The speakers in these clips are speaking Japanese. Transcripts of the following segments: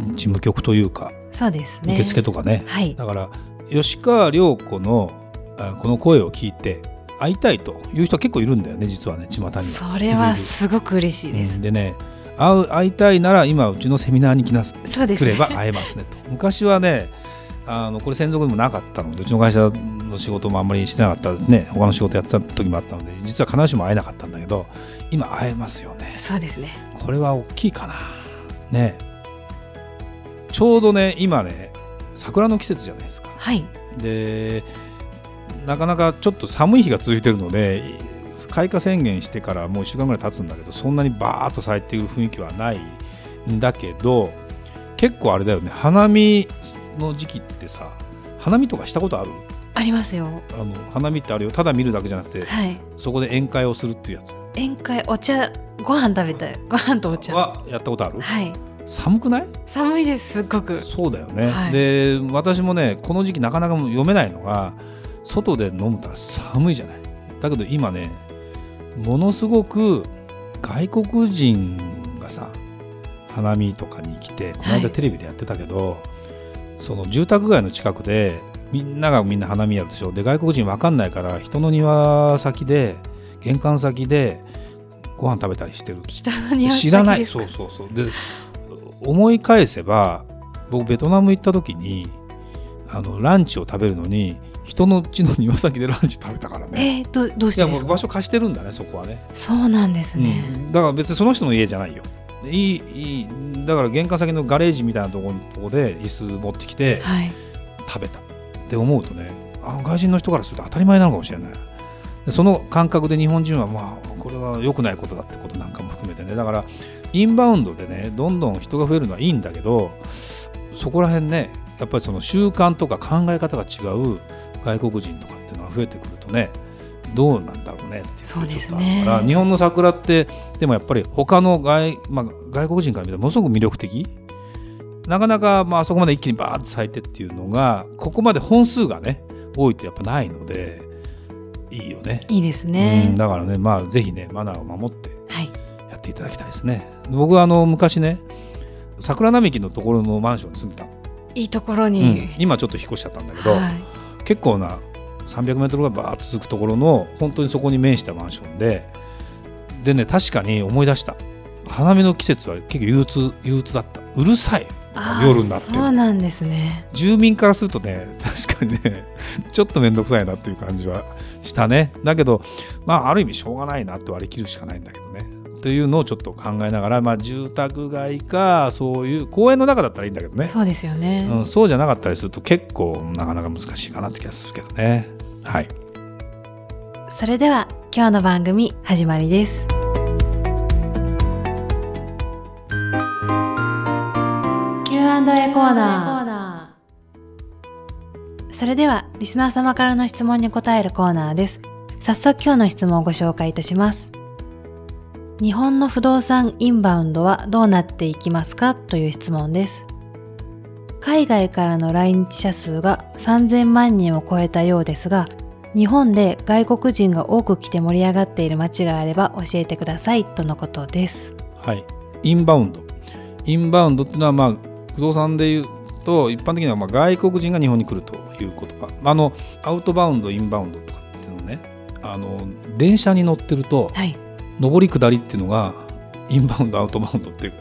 事務局というかそうですね。受付とかね。はい。だから吉川涼子のあこの声を聞いて会いたいという人は結構いるんだよね実はね巷には。それはすごく嬉しいです、うんでね会う会いたいなら今うちのセミナーに来なすそうです。ね来れば会えますねと。昔はねあのこれ専属でもなかったのでうちの会社の仕事もあんまりしてなかったね他の仕事やってた時もあったので実は必ずしも会えなかったんだけど今会えますよね。そうですね。これは大きいかな。ねちょうどね今ね桜の季節じゃないですか。はい。でなかなかちょっと寒い日が続いてるので開花宣言してからもう1週間ぐらい経つんだけどそんなにバーッと咲いている雰囲気はないんだけど結構あれだよね花見の時期ってさ花見とかしたことある？ありますよ。あの花見ってあるよ。ただ見るだけじゃなくてはい。そこで宴会をするっていうやつ。宴会お茶ご飯食べたい。ご飯とお茶。はやったことある？はい寒くない？寒いですすっごく。そうだよね、はい。で私もねこの時期なかなか読めないのが外で飲むたら寒いじゃない。だけど今ねものすごく外国人がさ花見とかに来てこのはい。間テレビでやってたけど、その住宅街の近くでみんながみんな花見やるでしょ。で外国人わかんないから人の庭先で玄関先でご飯食べたりしてる。人の庭先知らない。そうそうそう。で思い返せば僕ベトナム行った時にあのランチを食べるのに人の家の庭先でランチ食べたからね。えー、どどうしいやもうてですか場所貸してるんだねそこはね、そうなんですね、うん。だから別にその人の家じゃないよ。でいいいいだから玄関先のガレージみたいなところとこで椅子持ってきてはい。食べた。って思うとねあ外人の人からすると当たり前なのかもしれない。でその感覚で日本人はまあこれは良くないことだってことなんかも含めてね。だからインバウンドでねどんどん人が増えるのはいいんだけどそこら辺ねやっぱりその習慣とか考え方が違う外国人とかっていうのが増えてくるとねどうなんだろうねっていうそうですあるから日本の桜ってでもやっぱり他の外,、まあ、外国人から見たらものすごく魅力的。なかなかまあそこまで一気にバーッと咲いてっていうのがここまで本数がね多いってやっぱないのでいいよね。いいですね。うん、だからねまあぜひねマナーを守ってはい。やっていただきたいですね。僕はあの昔ね桜並木のところのマンションに住んでた。の、いいところうにん、今ちょっと引っ越しちゃったんだけど、はい。結構な300メートルがバーッと続くところの本当にそこに面したマンションででね確かに思い出した。花見の季節は結構憂鬱憂鬱だった。うるさい。夜になって。るそうなんですね。住民からするとね確かにねちょっと面倒くさいなっていう感じはしたね。だけどまあある意味しょうがないなって割り切るしかないんだけどね。というのをちょっと考えながら、まあ、住宅街かそういう公園の中だったらいいんだけどね。そうですよね、うん、そうじゃなかったりすると結構なかなか難しいかなって気がするけどね。はい。それでは今日の番組始まりです。Q&A コーナー。それではリスナー様からの質問に答えるコーナーです。早速今日の質問をご紹介いたします。日本の不動産インバウンドはどうなっていきますかという質問です。海外からの来日者数が3000万人を超えたようですが日本で外国人が多く来て盛り上がっている街があれば教えてくださいとのことです。はい、インバウンド。インバウンドっていうのはまあ不動産でいうと一般的にはまあ外国人が日本に来るということか。あのアウトバウンドインバウンドとかっていうのね。あの電車に乗ってるとはい。上り下りっていうのがインバウンドアウトバウンドっていう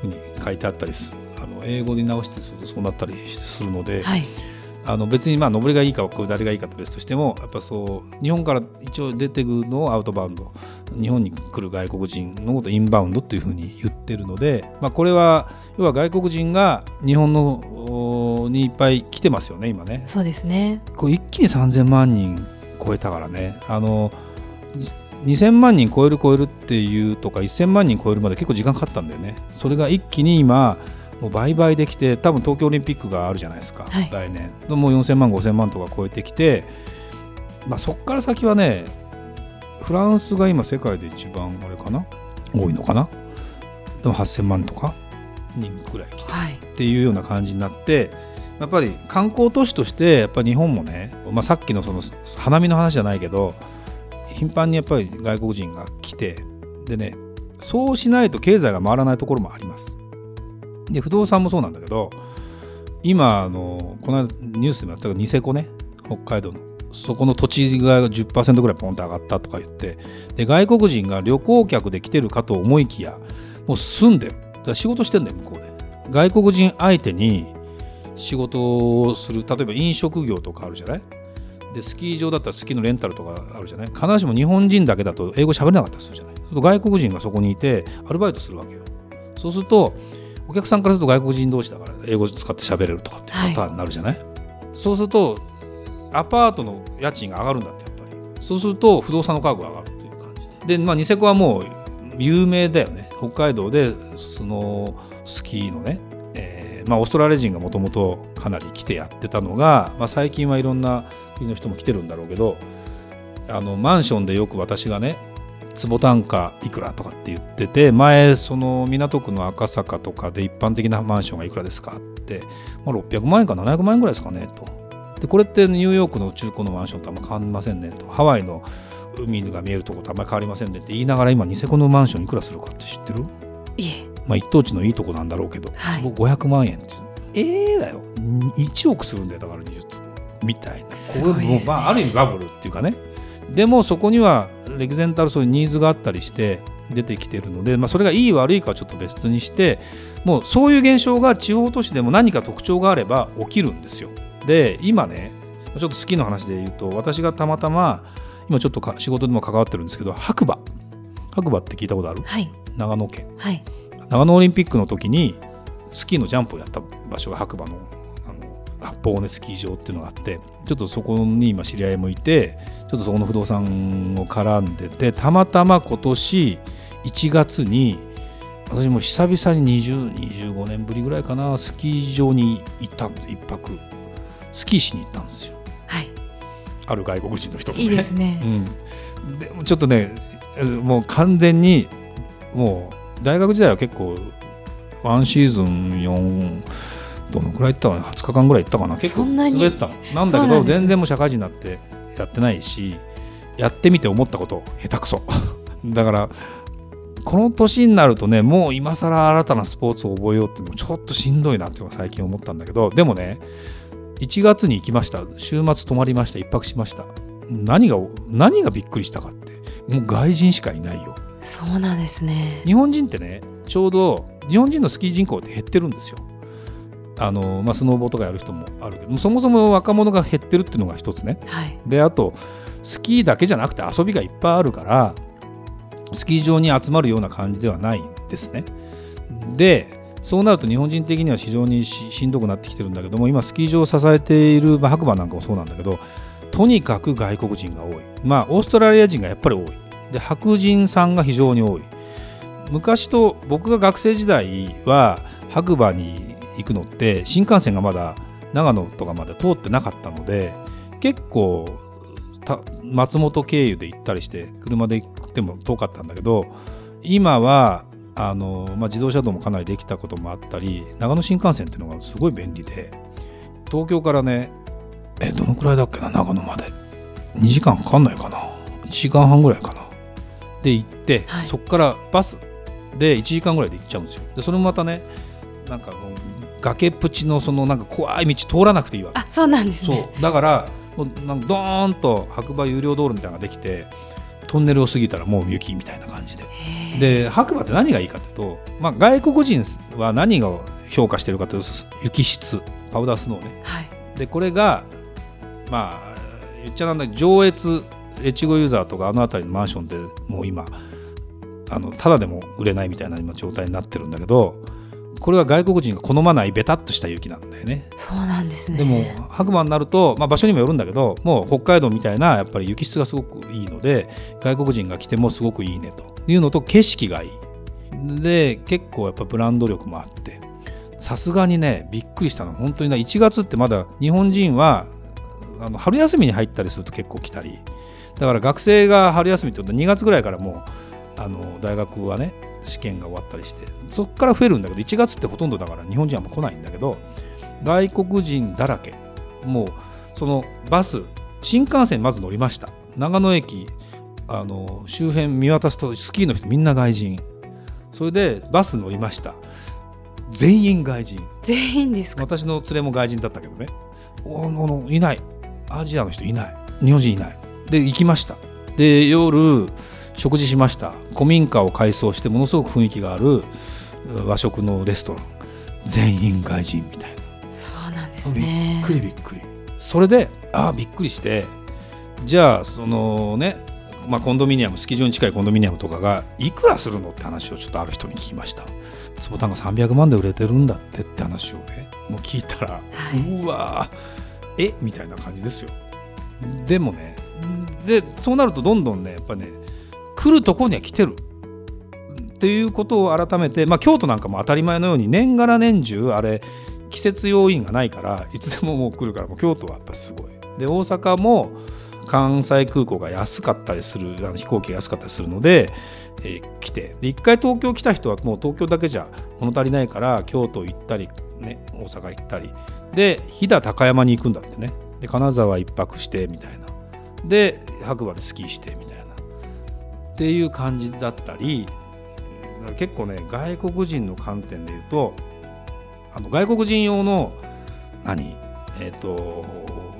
ふうに書いてあったりする。あの英語に直してするとそうなったりするので、はいあの別にまあ上りがいいか下りがいいかと別としてもやっぱそう日本から一応出てくるのをアウトバウンド日本に来る外国人のことをインバウンドっていうふうに言ってるので、まあ、これは要は外国人が日本のおにいっぱい来てますよね今ね。そうですね。こう一気に3000万人超えたからね。あの2000万人超える超えるっていうとか1000万人超えるまで結構時間かかったんだよね。それが一気に今もう倍々できて多分東京オリンピックがあるじゃないですか、はい。来年。もう4000万5000万とか超えてきて、まあ、そこから先はねフランスが今世界で一番あれかな？多いのかな？でも8000万とか人くらい来てはい。っていうような感じになってやっぱり観光都市としてやっぱり日本もね、まあ、さっきのその花見の話じゃないけど頻繁にやっぱり外国人が来てでねそうしないと経済が回らないところもあります。で不動産もそうなんだけど今あのこの間ニュースでもやったけどニセコね北海道の。そこの土地が10%ぐらいポンと上がったとか言ってで外国人が旅行客で来てるかと思いきやもう住んでる。だ仕事してんだよ向こうで。外国人相手に仕事をする。例えば飲食業とかあるじゃない？でスキー場だったらスキーのレンタルとかあるじゃない？必ずしも日本人だけだと英語喋れなかったりするじゃない？外国人がそこにいてアルバイトするわけよ。そうするとお客さんからすると外国人同士だから英語使って喋れるとかっていうパターンになるじゃない、そうするとアパートの家賃が上がるんだってやっぱり。そうすると不動産の価格が上がるという感じで。で、まあ、ニセコはもう有名だよね。北海道でスノースキーのね、えーまあ、オーストラリア人がもともとかなり来てやってたのが、まあ、最近はいろんな国の人も来てるんだろうけどあのマンションでよく私がね坪単価いくらとかって言ってて前その港区の赤坂とかで一般的なマンションがいくらですかって、まあ、600万円か700万円ぐらいですかねと。でこれってニューヨークの中古のマンションとあんま変わりませんねと。ハワイの海が見えるところとあんまり変わりませんねって言いながら今ニセコのマンションいくらするかって知ってる？いえ。まあ一等地のいいとこなんだろうけど、はい。坪500万円ってええだよ。1億するんだよだから20坪。みたいな。これもまあある意味バブルっていうかねでもそこにはレグゼンタルそういうニーズがあったりして出てきてるので、まあ、それがいい悪いかはちょっと別にしてもうそういう現象が地方都市でも何か特徴があれば起きるんですよ。で今ねちょっと好きな話で言うと私がたまたま今ちょっとか仕事でも関わってるんですけど白馬。白馬って聞いたことある？はい。長野県。はい。長野オリンピックの時にスキーのジャンプをやった場所が白馬のあの八方尾根スキー場っていうのがあってちょっとそこに今知り合いもいてちょっとそこの不動産を絡んでてたまたま今年1月に私も久々に2025年ぶりぐらいかなスキー場に行ったんです一泊。スキーしに行ったんですよ。はい。ある外国人の人とね。いいですね。うん、でもちょっとねえもう完全にもう大学時代は結構ワンシーズン4どのくらい行ったかな？20日間ぐらい行った。かな結構そんなに滑ったのなんだけど全然もう社会人になってやってないしやってみて思ったこと下手くそ。だからこの年になるとねもう今更新たなスポーツを覚えようっていうのもちょっとしんどいなっていうのが最近思ったんだけどでもね1月に行きました。週末泊まりました。一泊しました。何が何がびっくりしたかってもう外人しかいないよ。そうなんですね。日本人ってねちょうど日本人のスキー人口って減ってるんですよあの、まあ、スノーボーとかやる人もあるけどそもそも若者が減ってるっていうのが一つね。はい。であとスキーだけじゃなくて遊びがいっぱいあるからスキー場に集まるような感じではないんですね。でそうなると日本人的には非常にししんどくなってきてるんだけども今スキー場を支えている、まあ、白馬なんかもそうなんだけどとにかく外国人が多い。まあオーストラリア人がやっぱり多い。で白人さんが非常に多い。昔と僕が学生時代は白馬に行くのって新幹線がまだ長野とかまで通ってなかったので結構た松本経由で行ったりして車で行っても遠かったんだけど今はあの、まあ、自動車道もかなりできたこともあったり長野新幹線っていうのがすごい便利で東京からねえどのくらいだっけな長野まで。2時間かかんないかな。1時間半ぐらいかな。で行って、はい。そこからバスで1時間ぐらいで行っちゃうんですよ。でそれもまたねなんか崖っぷちのそのなんか怖い道通らなくていいわけ。あそうなんですそねう。だからもうなんかドーンと白馬有料道路みたいなのができてトンネルを過ぎたらもう雪みたいな感じで。で白馬って何がいいかというと、まあ、外国人は何が評価してるかというと雪質パウダースノーね。はい。でこれがまあ言っちゃなんだ上越越後ユーザーとかあの辺りのマンションでもう今あのただでも売れないみたいな今状態になってるんだけどこれは外国人が好まないベタっとした雪なんだよね。そうなんですね。でも白馬になると、まあ、場所にもよるんだけどもう北海道みたいなやっぱり雪質がすごくいいので外国人が来てもすごくいいねと。いうのと景色がいい。で結構やっぱブランド力もあって。さすがにねびっくりしたの。本当にね1月ってまだ日本人はあの春休みに入ったりすると結構来たり。だから学生が春休みってことは2月ぐらいからもうあの大学はね試験が終わったりしてそこから増えるんだけど1月ってほとんどだから日本人はもう来ないんだけど外国人だらけ。もうそのバス新幹線まず乗りました。長野駅あの周辺見渡すとスキーの人みんな外人。それでバス乗りました。全員外人。全員ですか？私の連れも外人だったけどね。おあのいない。アジアの人いない。日本人いない。で行きました。で夜食事しました。古民家を改装してものすごく雰囲気がある和食のレストラン。全員外人みたいな。そうなんですね。びっくりびっくり。それでああびっくりしてじゃあそのねまあ、コンドミニアムスキー場に近いコンドミニアムとかがいくらするのって話をちょっとある人に聞きました。坪単が300万で売れてるんだってって話をねもう聞いたら、はい。うわーえ？みたいな感じですよ。でもねでそうなるとどんどんねやっぱね来るとこには来てる。っていうことを改めて、まあ、京都なんかも当たり前のように年がら年中あれ季節要因がないからいつでももう来るからもう京都はやっぱすごい。で大阪も関西空港が安かったりするあの飛行機が安かったりするので、えー来て。で一回東京来た人はもう東京だけじゃ物足りないから京都行ったり、ね、大阪行ったり。で飛騨高山に行くんだってね。で金沢一泊してみたいな。で白馬でスキーしてみたいな。っていう感じだったり結構ね外国人の観点で言うとあの外国人用の何えっ、と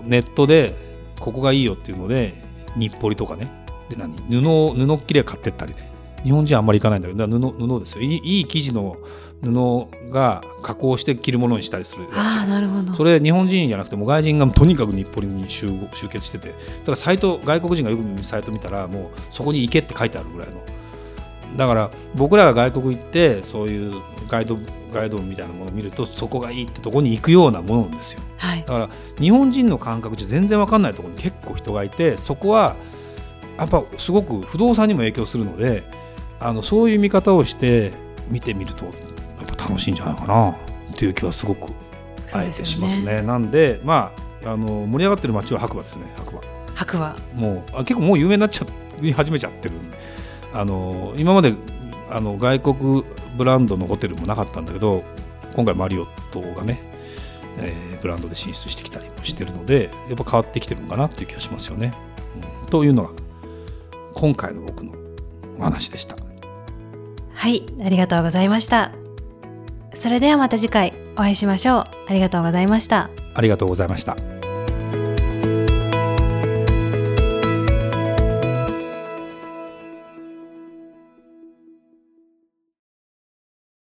ネットでここがいいよっていうので日暮里とかねで何布を布っきり買ってったりね。日本人はあんまり行かないんだけど布布ですよ。いいいい生地の布が加工して着るものにしたりするやつよ。ああなるほど。それ日本人じゃなくてもう外人がとにかく日暮里に集合集結してて。だからサイト外国人がよく見るサイト見たらもうそこに行けって書いてあるぐらいの。だから僕らが外国行ってそういうガイドガイドみたいなものを見るとそこがいいってとこに行くようなものなんですよ。はい。だから日本人の感覚じゃ全然わかんないところに結構人がいてそこはやっぱすごく不動産にも影響するのであのそういう見方をして見てみるとやっぱ楽しいんじゃないかなっていう気はすごごくあえてしますね。なんでまああの盛り上がってる街は白馬ですね白馬。白馬もうあ結構もう有名になっちゃい始めちゃってるあの今まであの外国ブランドのホテルもなかったんだけど今回マリオットがね、えーブランドで進出してきたりもしてるのでやっぱ変わってきてるのかなっていう気がしますよね。うんというのが今回の僕のお話でした。はいありがとうございました。それではまた次回お会いしましょう。ありがとうございました。ありがとうございました。